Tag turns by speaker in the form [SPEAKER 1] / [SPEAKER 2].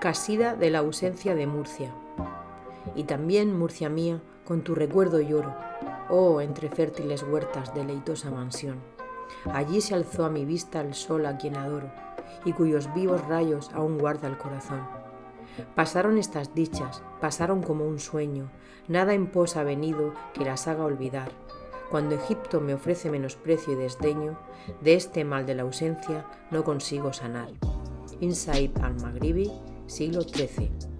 [SPEAKER 1] casida de la ausencia de Murcia. Y también, Murcia mía, con tu recuerdo lloro, oh entre fértiles huertas deleitosa mansión. Allí se alzó a mi vista el sol a quien adoro, y cuyos vivos rayos aún guarda el corazón. Pasaron estas dichas, pasaron como un sueño, nada en pos ha venido que las haga olvidar. Cuando Egipto me ofrece menosprecio y desdeño, de este mal de la ausencia no consigo sanar. Insaid al-Maghribi, siglo XIII.